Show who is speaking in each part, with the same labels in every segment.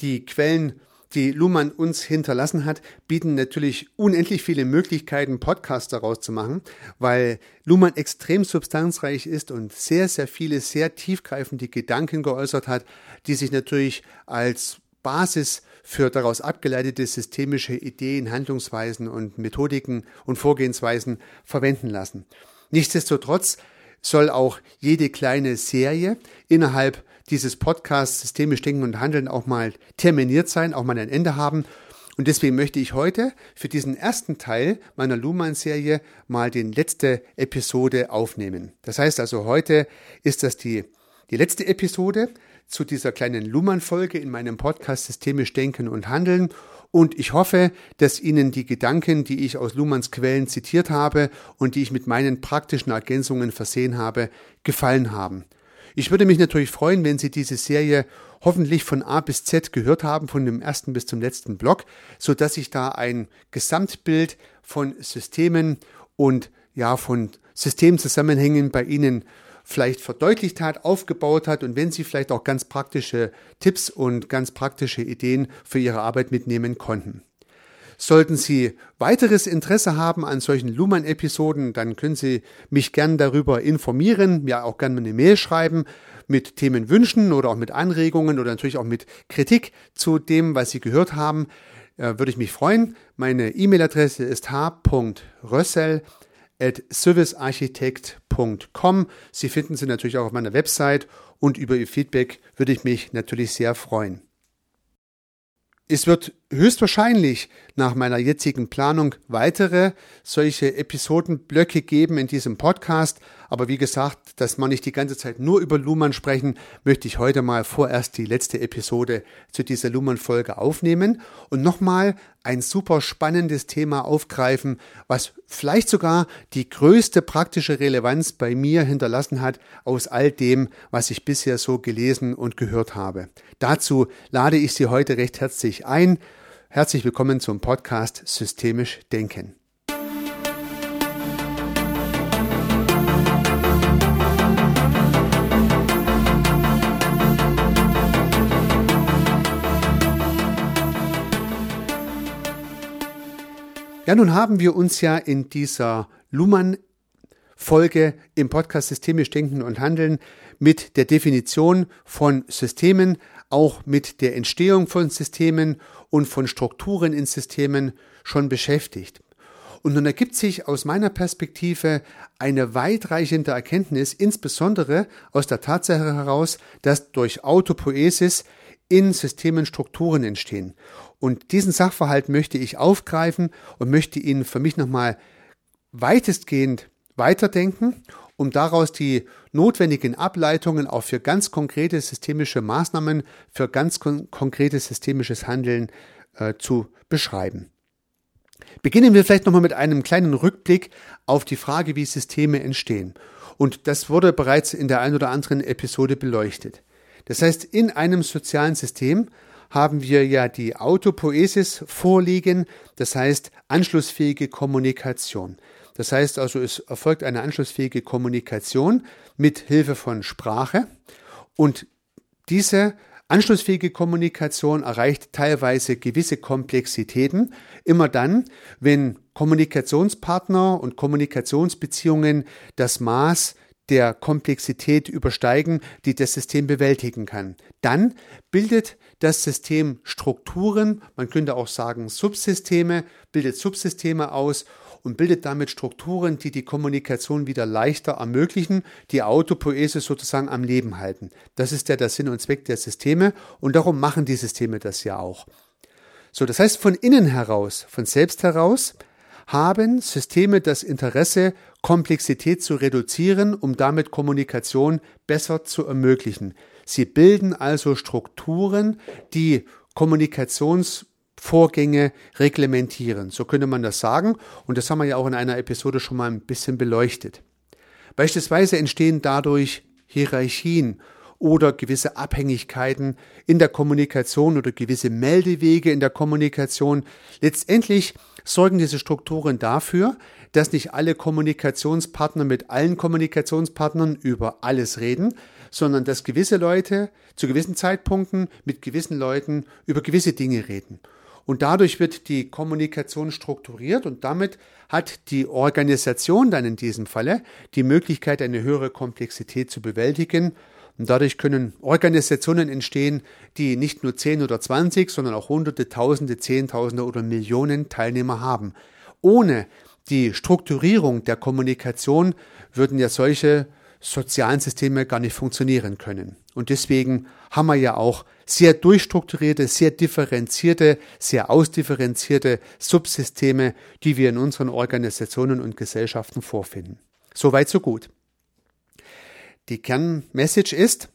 Speaker 1: die Quellen die Luhmann uns hinterlassen hat, bieten natürlich unendlich viele Möglichkeiten, Podcasts daraus zu machen, weil Luhmann extrem substanzreich ist und sehr, sehr viele, sehr tiefgreifende Gedanken geäußert hat, die sich natürlich als Basis für daraus abgeleitete systemische Ideen, Handlungsweisen und Methodiken und Vorgehensweisen verwenden lassen. Nichtsdestotrotz soll auch jede kleine Serie innerhalb dieses Podcasts Systemisch Denken und Handeln auch mal terminiert sein, auch mal ein Ende haben. Und deswegen möchte ich heute für diesen ersten Teil meiner Luhmann-Serie mal die letzte Episode aufnehmen. Das heißt also, heute ist das die, die letzte Episode zu dieser kleinen Luhmann-Folge in meinem Podcast Systemisch Denken und Handeln. Und ich hoffe, dass Ihnen die Gedanken, die ich aus Luhmanns Quellen zitiert habe und die ich mit meinen praktischen Ergänzungen versehen habe, gefallen haben. Ich würde mich natürlich freuen, wenn Sie diese Serie hoffentlich von A bis Z gehört haben, von dem ersten bis zum letzten Block, so dass sich da ein Gesamtbild von Systemen und ja, von Systemzusammenhängen bei Ihnen vielleicht verdeutlicht hat, aufgebaut hat und wenn Sie vielleicht auch ganz praktische Tipps und ganz praktische Ideen für Ihre Arbeit mitnehmen konnten. Sollten Sie weiteres Interesse haben an solchen Luhmann-Episoden, dann können Sie mich gern darüber informieren, mir auch gerne eine Mail schreiben mit Themenwünschen oder auch mit Anregungen oder natürlich auch mit Kritik zu dem, was Sie gehört haben. Äh, würde ich mich freuen. Meine E-Mail-Adresse ist h.rössel at servicearchitekt.com. Sie finden sie natürlich auch auf meiner Website und über Ihr Feedback würde ich mich natürlich sehr freuen. Es wird höchstwahrscheinlich nach meiner jetzigen Planung weitere solche Episodenblöcke geben in diesem Podcast. Aber wie gesagt, dass wir nicht die ganze Zeit nur über Luhmann sprechen, möchte ich heute mal vorerst die letzte Episode zu dieser Luhmann-Folge aufnehmen und nochmal ein super spannendes Thema aufgreifen, was vielleicht sogar die größte praktische Relevanz bei mir hinterlassen hat aus all dem, was ich bisher so gelesen und gehört habe. Dazu lade ich Sie heute recht herzlich ein. Herzlich willkommen zum Podcast Systemisch Denken. Ja, nun haben wir uns ja in dieser Luhmann Folge im Podcast Systemisch Denken und Handeln mit der Definition von Systemen, auch mit der Entstehung von Systemen und von Strukturen in Systemen schon beschäftigt. Und nun ergibt sich aus meiner Perspektive eine weitreichende Erkenntnis, insbesondere aus der Tatsache heraus, dass durch Autopoesis in Systemen Strukturen entstehen. Und diesen Sachverhalt möchte ich aufgreifen und möchte ihn für mich nochmal weitestgehend weiterdenken, um daraus die notwendigen Ableitungen auch für ganz konkrete systemische Maßnahmen, für ganz kon konkretes systemisches Handeln äh, zu beschreiben. Beginnen wir vielleicht nochmal mit einem kleinen Rückblick auf die Frage, wie Systeme entstehen. Und das wurde bereits in der einen oder anderen Episode beleuchtet. Das heißt, in einem sozialen System haben wir ja die Autopoesis vorliegen, das heißt anschlussfähige Kommunikation. Das heißt also, es erfolgt eine anschlussfähige Kommunikation mit Hilfe von Sprache. Und diese anschlussfähige Kommunikation erreicht teilweise gewisse Komplexitäten, immer dann, wenn Kommunikationspartner und Kommunikationsbeziehungen das Maß der Komplexität übersteigen, die das System bewältigen kann. Dann bildet das System Strukturen, man könnte auch sagen Subsysteme, bildet Subsysteme aus und bildet damit Strukturen, die die Kommunikation wieder leichter ermöglichen, die Autopoese sozusagen am Leben halten. Das ist ja der Sinn und Zweck der Systeme und darum machen die Systeme das ja auch. So, das heißt von innen heraus, von selbst heraus, haben Systeme das Interesse, Komplexität zu reduzieren, um damit Kommunikation besser zu ermöglichen. Sie bilden also Strukturen, die Kommunikations Vorgänge reglementieren. So könnte man das sagen. Und das haben wir ja auch in einer Episode schon mal ein bisschen beleuchtet. Beispielsweise entstehen dadurch Hierarchien oder gewisse Abhängigkeiten in der Kommunikation oder gewisse Meldewege in der Kommunikation. Letztendlich sorgen diese Strukturen dafür, dass nicht alle Kommunikationspartner mit allen Kommunikationspartnern über alles reden, sondern dass gewisse Leute zu gewissen Zeitpunkten mit gewissen Leuten über gewisse Dinge reden. Und dadurch wird die Kommunikation strukturiert und damit hat die Organisation dann in diesem Falle die Möglichkeit, eine höhere Komplexität zu bewältigen. Und dadurch können Organisationen entstehen, die nicht nur 10 oder 20, sondern auch Hunderte, Tausende, Zehntausende oder Millionen Teilnehmer haben. Ohne die Strukturierung der Kommunikation würden ja solche sozialen Systeme gar nicht funktionieren können. Und deswegen haben wir ja auch sehr durchstrukturierte, sehr differenzierte, sehr ausdifferenzierte Subsysteme, die wir in unseren Organisationen und Gesellschaften vorfinden. Soweit, so gut. Die Kernmessage ist,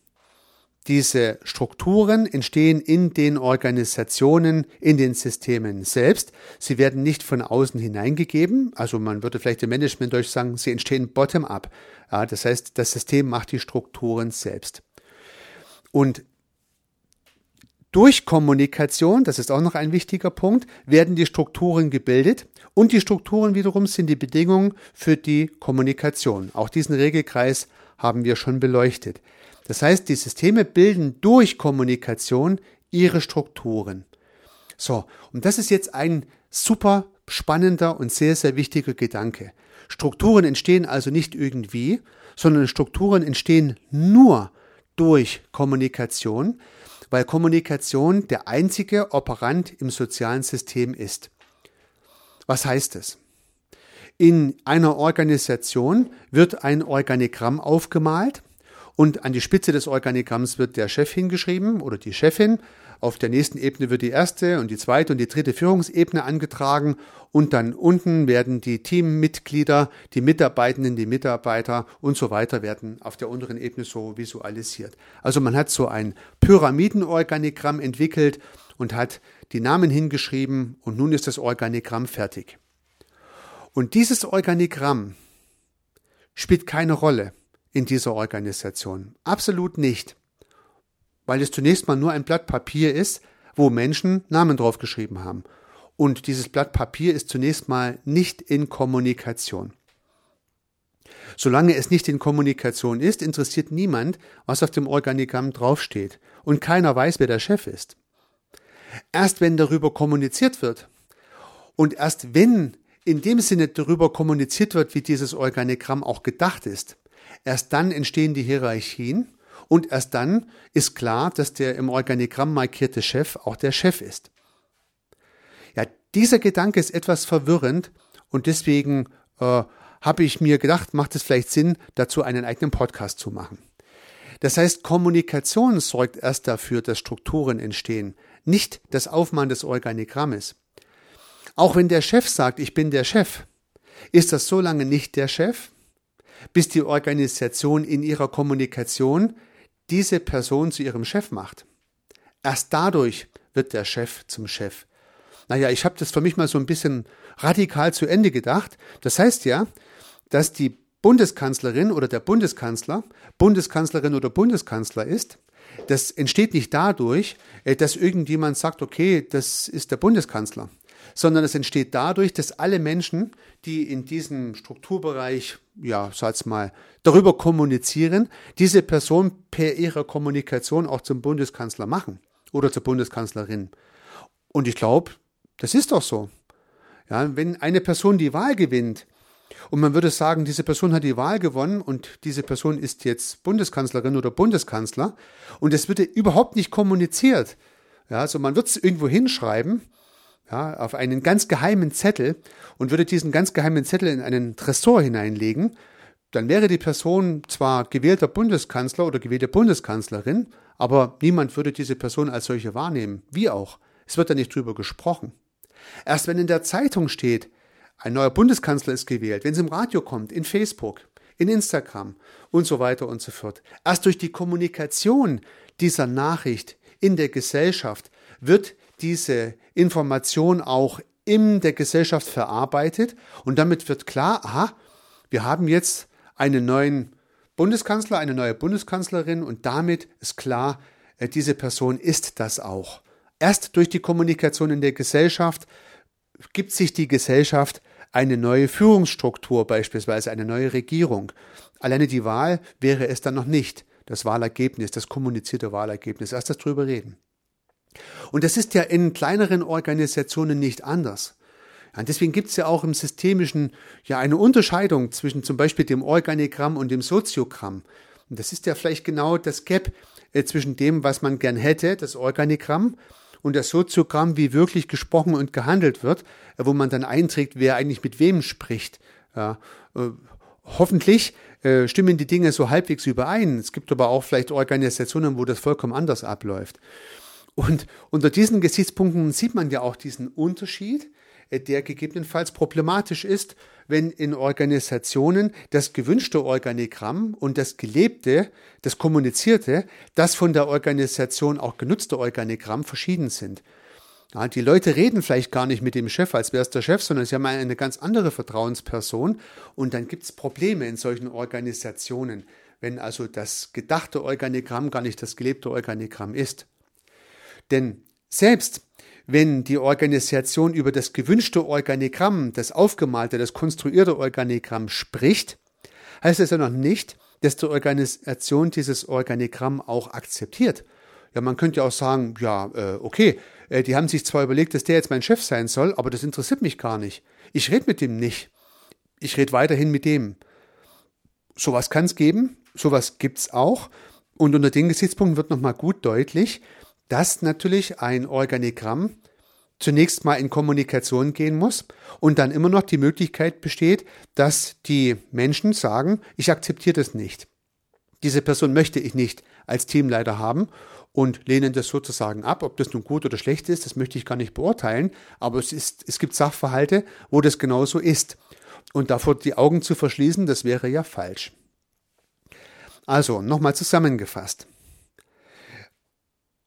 Speaker 1: diese Strukturen entstehen in den Organisationen, in den Systemen selbst. Sie werden nicht von außen hineingegeben. Also man würde vielleicht im Management durch sagen, sie entstehen bottom-up. Ja, das heißt, das System macht die Strukturen selbst. Und durch Kommunikation, das ist auch noch ein wichtiger Punkt, werden die Strukturen gebildet und die Strukturen wiederum sind die Bedingungen für die Kommunikation. Auch diesen Regelkreis haben wir schon beleuchtet. Das heißt, die Systeme bilden durch Kommunikation ihre Strukturen. So, und das ist jetzt ein super spannender und sehr, sehr wichtiger Gedanke. Strukturen entstehen also nicht irgendwie, sondern Strukturen entstehen nur durch Kommunikation, weil Kommunikation der einzige Operant im sozialen System ist. Was heißt es? In einer Organisation wird ein Organigramm aufgemalt und an die Spitze des Organigramms wird der Chef hingeschrieben oder die Chefin. Auf der nächsten Ebene wird die erste und die zweite und die dritte Führungsebene angetragen und dann unten werden die Teammitglieder, die Mitarbeitenden, die Mitarbeiter und so weiter werden auf der unteren Ebene so visualisiert. Also man hat so ein Pyramidenorganigramm entwickelt und hat die Namen hingeschrieben und nun ist das Organigramm fertig. Und dieses Organigramm spielt keine Rolle in dieser Organisation. Absolut nicht. Weil es zunächst mal nur ein Blatt Papier ist, wo Menschen Namen draufgeschrieben haben. Und dieses Blatt Papier ist zunächst mal nicht in Kommunikation. Solange es nicht in Kommunikation ist, interessiert niemand, was auf dem Organigramm draufsteht. Und keiner weiß, wer der Chef ist. Erst wenn darüber kommuniziert wird und erst wenn in dem Sinne darüber kommuniziert wird, wie dieses Organigramm auch gedacht ist, Erst dann entstehen die Hierarchien und erst dann ist klar, dass der im Organigramm markierte Chef auch der Chef ist. Ja, dieser Gedanke ist etwas verwirrend und deswegen äh, habe ich mir gedacht, macht es vielleicht Sinn, dazu einen eigenen Podcast zu machen. Das heißt, Kommunikation sorgt erst dafür, dass Strukturen entstehen, nicht das Aufmachen des Organigrammes. Auch wenn der Chef sagt, ich bin der Chef, ist das so lange nicht der Chef, bis die Organisation in ihrer Kommunikation diese Person zu ihrem Chef macht. Erst dadurch wird der Chef zum Chef. Naja, ich habe das für mich mal so ein bisschen radikal zu Ende gedacht. Das heißt ja, dass die Bundeskanzlerin oder der Bundeskanzler Bundeskanzlerin oder Bundeskanzler ist. Das entsteht nicht dadurch, äh, dass irgendjemand sagt, okay, das ist der Bundeskanzler, sondern es entsteht dadurch, dass alle Menschen, die in diesem Strukturbereich, ja, sag's mal, darüber kommunizieren, diese Person per ihrer Kommunikation auch zum Bundeskanzler machen oder zur Bundeskanzlerin. Und ich glaube, das ist doch so. Ja, wenn eine Person die Wahl gewinnt, und man würde sagen, diese Person hat die Wahl gewonnen und diese Person ist jetzt Bundeskanzlerin oder Bundeskanzler und es wird überhaupt nicht kommuniziert. Ja, also man wird es irgendwo hinschreiben, ja, auf einen ganz geheimen Zettel und würde diesen ganz geheimen Zettel in einen Tresor hineinlegen, dann wäre die Person zwar gewählter Bundeskanzler oder gewählte Bundeskanzlerin, aber niemand würde diese Person als solche wahrnehmen. Wie auch. Es wird da nicht drüber gesprochen. Erst wenn in der Zeitung steht, ein neuer Bundeskanzler ist gewählt, wenn es im Radio kommt, in Facebook, in Instagram und so weiter und so fort. Erst durch die Kommunikation dieser Nachricht in der Gesellschaft wird diese Information auch in der Gesellschaft verarbeitet und damit wird klar, aha, wir haben jetzt einen neuen Bundeskanzler, eine neue Bundeskanzlerin und damit ist klar, äh, diese Person ist das auch. Erst durch die Kommunikation in der Gesellschaft gibt sich die Gesellschaft eine neue Führungsstruktur, beispielsweise eine neue Regierung. Alleine die Wahl wäre es dann noch nicht. das Wahlergebnis, das kommunizierte Wahlergebnis, erst darüber reden. Und das ist ja in kleineren Organisationen nicht anders. Ja, deswegen gibt es ja auch im Systemischen ja eine Unterscheidung zwischen zum Beispiel dem Organigramm und dem Soziogramm. Und das ist ja vielleicht genau das Gap äh, zwischen dem, was man gern hätte, das Organigramm, und das Soziogramm, wie wirklich gesprochen und gehandelt wird, äh, wo man dann einträgt, wer eigentlich mit wem spricht. Ja, äh, hoffentlich äh, stimmen die Dinge so halbwegs überein. Es gibt aber auch vielleicht Organisationen, wo das vollkommen anders abläuft. Und unter diesen Gesichtspunkten sieht man ja auch diesen Unterschied, äh, der gegebenenfalls problematisch ist, wenn in Organisationen das gewünschte Organigramm und das gelebte, das kommunizierte, das von der Organisation auch genutzte Organigramm verschieden sind. Ja, die Leute reden vielleicht gar nicht mit dem Chef, als wäre es der Chef, sondern sie haben eine ganz andere Vertrauensperson und dann gibt es Probleme in solchen Organisationen, wenn also das gedachte Organigramm gar nicht das gelebte Organigramm ist. Denn selbst wenn die Organisation über das gewünschte Organigramm, das aufgemalte, das konstruierte Organigramm spricht, heißt es ja noch nicht, dass die Organisation dieses Organigramm auch akzeptiert. Ja, man könnte ja auch sagen, ja, äh, okay, äh, die haben sich zwar überlegt, dass der jetzt mein Chef sein soll, aber das interessiert mich gar nicht. Ich rede mit dem nicht. Ich rede weiterhin mit dem. Sowas kann es geben, sowas gibt's auch. Und unter den Gesichtspunkten wird nochmal gut deutlich, dass natürlich ein Organigramm zunächst mal in Kommunikation gehen muss und dann immer noch die Möglichkeit besteht, dass die Menschen sagen, ich akzeptiere das nicht. Diese Person möchte ich nicht als Teamleiter haben und lehnen das sozusagen ab. Ob das nun gut oder schlecht ist, das möchte ich gar nicht beurteilen, aber es, ist, es gibt Sachverhalte, wo das genauso ist. Und davor die Augen zu verschließen, das wäre ja falsch. Also, nochmal zusammengefasst.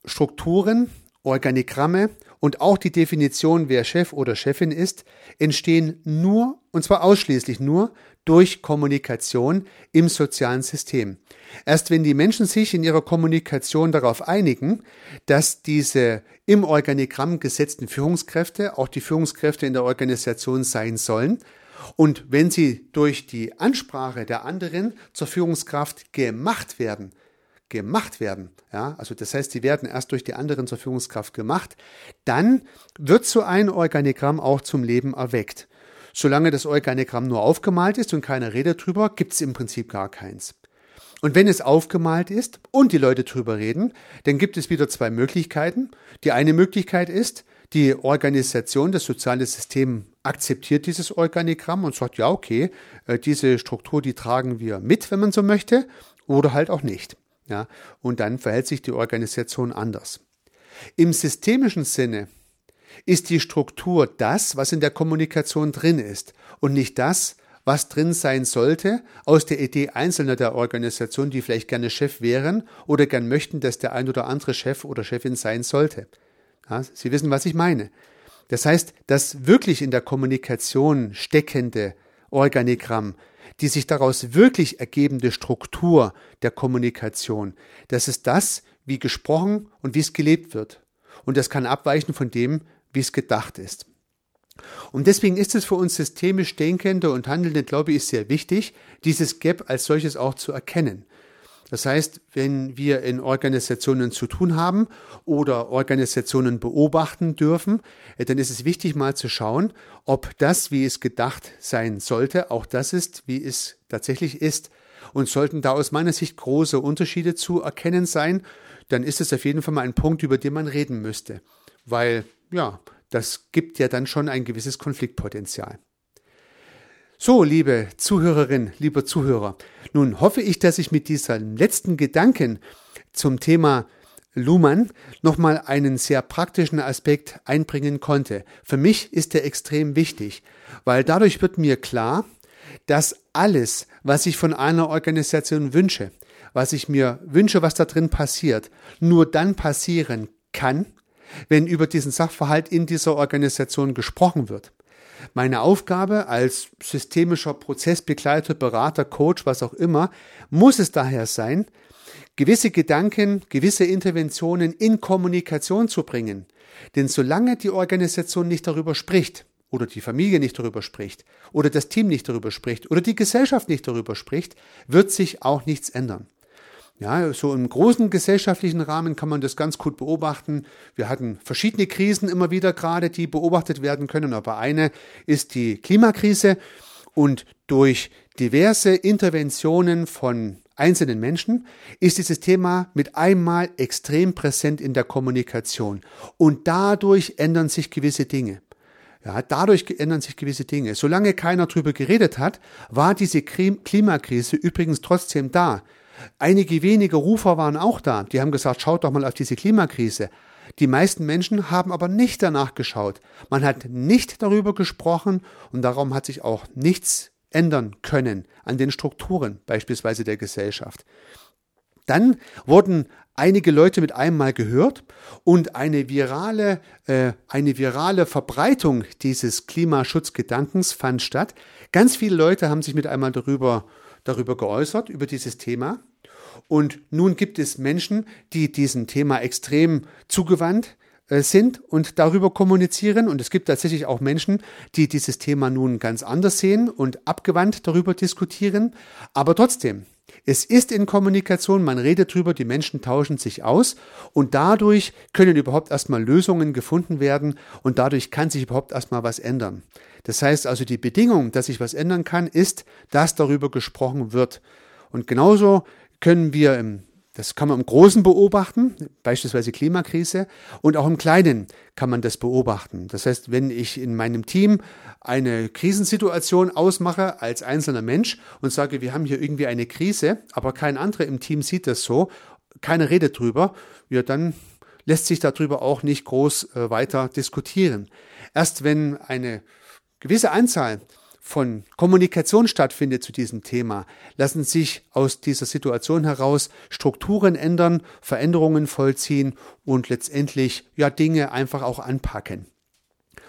Speaker 1: Strukturen, Organigramme und auch die Definition, wer Chef oder Chefin ist, entstehen nur, und zwar ausschließlich nur, durch Kommunikation im sozialen System. Erst wenn die Menschen sich in ihrer Kommunikation darauf einigen, dass diese im Organigramm gesetzten Führungskräfte auch die Führungskräfte in der Organisation sein sollen, und wenn sie durch die Ansprache der anderen zur Führungskraft gemacht werden, gemacht werden, ja, also das heißt, sie werden erst durch die anderen zur Führungskraft gemacht, dann wird so ein Organigramm auch zum Leben erweckt. Solange das Organigramm nur aufgemalt ist und keiner redet drüber, gibt es im Prinzip gar keins. Und wenn es aufgemalt ist und die Leute drüber reden, dann gibt es wieder zwei Möglichkeiten. Die eine Möglichkeit ist, die Organisation, das soziale System akzeptiert dieses Organigramm und sagt, ja, okay, äh, diese Struktur, die tragen wir mit, wenn man so möchte, oder halt auch nicht. Ja, und dann verhält sich die Organisation anders. Im systemischen Sinne ist die Struktur das, was in der Kommunikation drin ist und nicht das, was drin sein sollte aus der Idee einzelner der Organisation, die vielleicht gerne Chef wären oder gern möchten, dass der ein oder andere Chef oder Chefin sein sollte. Ja, Sie wissen, was ich meine. Das heißt, das wirklich in der Kommunikation steckende Organigramm, die sich daraus wirklich ergebende Struktur der Kommunikation, das ist das, wie gesprochen und wie es gelebt wird. Und das kann abweichen von dem, wie es gedacht ist. Und deswegen ist es für uns systemisch Denkende und Handelnde, glaube ich, sehr wichtig, dieses Gap als solches auch zu erkennen. Das heißt, wenn wir in Organisationen zu tun haben oder Organisationen beobachten dürfen, äh, dann ist es wichtig mal zu schauen, ob das, wie es gedacht sein sollte, auch das ist, wie es tatsächlich ist. Und sollten da aus meiner Sicht große Unterschiede zu erkennen sein, dann ist es auf jeden Fall mal ein Punkt, über den man reden müsste. Weil, ja, das gibt ja dann schon ein gewisses Konfliktpotenzial. So, liebe Zuhörerin, lieber Zuhörer, nun hoffe ich, dass ich mit diesem letzten Gedanken zum Thema Luhmann nochmal einen sehr praktischen Aspekt einbringen konnte. Für mich ist er extrem wichtig, weil dadurch wird mir klar, dass alles, was ich von einer Organisation wünsche, was ich mir wünsche, was da drin passiert, nur dann passieren kann, wenn über diesen Sachverhalt in dieser Organisation gesprochen wird. Meine Aufgabe als systemischer Prozessbegleiter, Berater, Coach, was auch immer, muss es daher sein, gewisse Gedanken, gewisse Interventionen in Kommunikation zu bringen. Denn solange die Organisation nicht darüber spricht, oder die Familie nicht darüber spricht, oder das Team nicht darüber spricht, oder die Gesellschaft nicht darüber spricht, wird sich auch nichts ändern. Ja, so im großen gesellschaftlichen Rahmen kann man das ganz gut beobachten. Wir hatten verschiedene Krisen immer wieder gerade, die beobachtet werden können, aber eine ist die Klimakrise und durch diverse Interventionen von einzelnen Menschen ist dieses Thema mit einmal extrem präsent in der Kommunikation und dadurch ändern sich gewisse Dinge. Ja, dadurch ändern sich gewisse Dinge. Solange keiner drüber geredet hat, war diese Klimakrise übrigens trotzdem da. Einige wenige Rufer waren auch da. Die haben gesagt, schaut doch mal auf diese Klimakrise. Die meisten Menschen haben aber nicht danach geschaut. Man hat nicht darüber gesprochen und darum hat sich auch nichts ändern können an den Strukturen beispielsweise der Gesellschaft. Dann wurden einige Leute mit einem Mal gehört und eine virale, äh, eine virale Verbreitung dieses Klimaschutzgedankens fand statt. Ganz viele Leute haben sich mit einmal darüber, darüber geäußert, über dieses Thema. Und nun gibt es Menschen, die diesem Thema extrem zugewandt äh, sind und darüber kommunizieren. Und es gibt tatsächlich auch Menschen, die dieses Thema nun ganz anders sehen und abgewandt darüber diskutieren. Aber trotzdem, es ist in Kommunikation, man redet drüber, die Menschen tauschen sich aus und dadurch können überhaupt erstmal Lösungen gefunden werden und dadurch kann sich überhaupt erstmal was ändern. Das heißt also, die Bedingung, dass sich was ändern kann, ist, dass darüber gesprochen wird. Und genauso können wir im das kann man im Großen beobachten, beispielsweise Klimakrise, und auch im Kleinen kann man das beobachten. Das heißt, wenn ich in meinem Team eine Krisensituation ausmache als einzelner Mensch und sage, wir haben hier irgendwie eine Krise, aber kein anderer im Team sieht das so, keine redet drüber, ja, dann lässt sich darüber auch nicht groß äh, weiter diskutieren. Erst wenn eine gewisse Anzahl von Kommunikation stattfindet zu diesem Thema, lassen sich aus dieser Situation heraus Strukturen ändern, Veränderungen vollziehen und letztendlich ja Dinge einfach auch anpacken.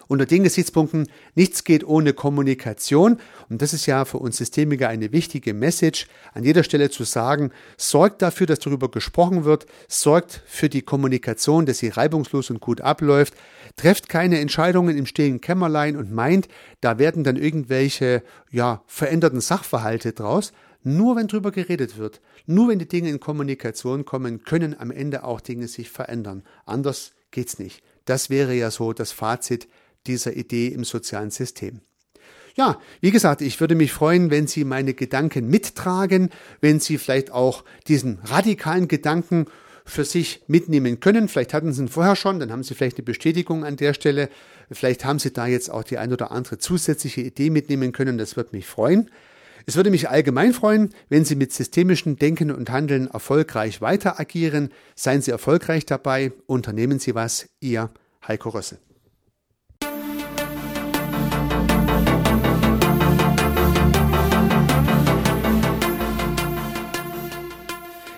Speaker 1: Unter den Gesichtspunkten, nichts geht ohne Kommunikation. Und das ist ja für uns Systemiker eine wichtige Message, an jeder Stelle zu sagen, sorgt dafür, dass darüber gesprochen wird, sorgt für die Kommunikation, dass sie reibungslos und gut abläuft, trefft keine Entscheidungen im stillen Kämmerlein und meint, da werden dann irgendwelche, ja, veränderten Sachverhalte draus. Nur wenn drüber geredet wird, nur wenn die Dinge in Kommunikation kommen, können am Ende auch Dinge sich verändern. Anders geht's nicht. Das wäre ja so das Fazit dieser Idee im sozialen System. Ja, wie gesagt, ich würde mich freuen, wenn Sie meine Gedanken mittragen, wenn Sie vielleicht auch diesen radikalen Gedanken für sich mitnehmen können. Vielleicht hatten Sie ihn vorher schon, dann haben Sie vielleicht eine Bestätigung an der Stelle. Vielleicht haben Sie da jetzt auch die ein oder andere zusätzliche Idee mitnehmen können. Das würde mich freuen. Es würde mich allgemein freuen, wenn Sie mit systemischem Denken und Handeln erfolgreich weiter agieren. Seien Sie erfolgreich dabei, unternehmen Sie was. Ihr Heiko Rössel.